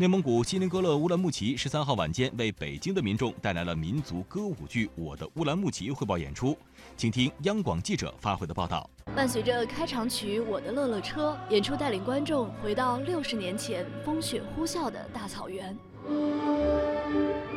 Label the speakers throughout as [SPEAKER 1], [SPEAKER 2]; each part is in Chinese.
[SPEAKER 1] 内蒙古锡林郭勒乌兰牧骑十三号晚间为北京的民众带来了民族歌舞剧《我的乌兰牧骑》汇报演出，请听央广记者发回的报道。
[SPEAKER 2] 伴随着开场曲《我的乐乐车》，演出带领观众回到六十年前风雪呼啸的大草原。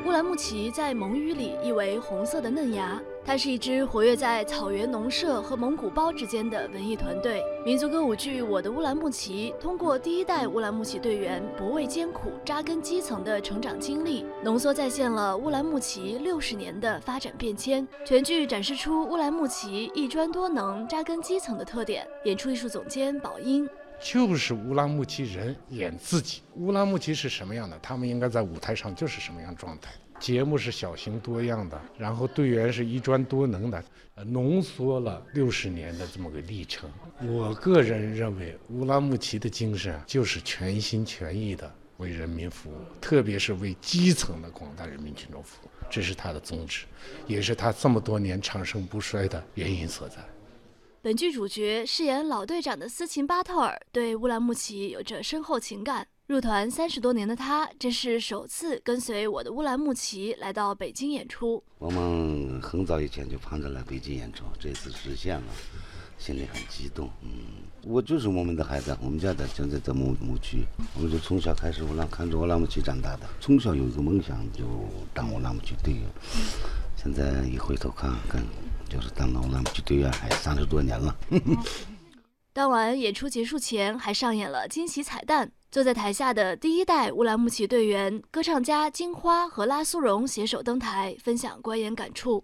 [SPEAKER 2] 乌兰牧骑在蒙语里意为红色的嫩芽，它是一支活跃在草原农舍和蒙古包之间的文艺团队。民族歌舞剧《我的乌兰牧骑》通过第一代乌兰牧骑队员不畏艰苦、扎根基层的成长经历，浓缩再现了乌兰牧骑六十年的发展变迁。全剧展示出乌兰牧骑一专多能、扎根基层的特点。演出艺术总监宝英。
[SPEAKER 3] 就是乌拉木齐人演自己，乌拉木齐是什么样的，他们应该在舞台上就是什么样状态。节目是小型多样的，然后队员是一专多能的，浓缩了六十年的这么个历程。我个人认为，乌拉木齐的精神就是全心全意的为人民服务，特别是为基层的广大人民群众服务，这是他的宗旨，也是他这么多年长盛不衰的原因所在。
[SPEAKER 2] 本剧主角饰演老队长的斯琴巴特尔对乌兰牧骑有着深厚情感。入团三十多年的他，这是首次跟随我的乌兰牧骑来到北京演出。
[SPEAKER 4] 我们很早以前就盼着来北京演出，这次实现了，心里很激动。嗯，我就是我们的孩子，我们家的现在在牧牧区，我们就从小开始乌兰看着乌兰牧骑长大的，从小有一个梦想就当乌兰牧骑队员。现在一回头看看。就是当了乌兰牧骑队员还三十多年了。
[SPEAKER 2] 当晚演出结束前还上演了惊喜彩蛋，坐在台下的第一代乌兰牧骑队员歌唱家金花和拉苏荣携手登台，分享观演感触。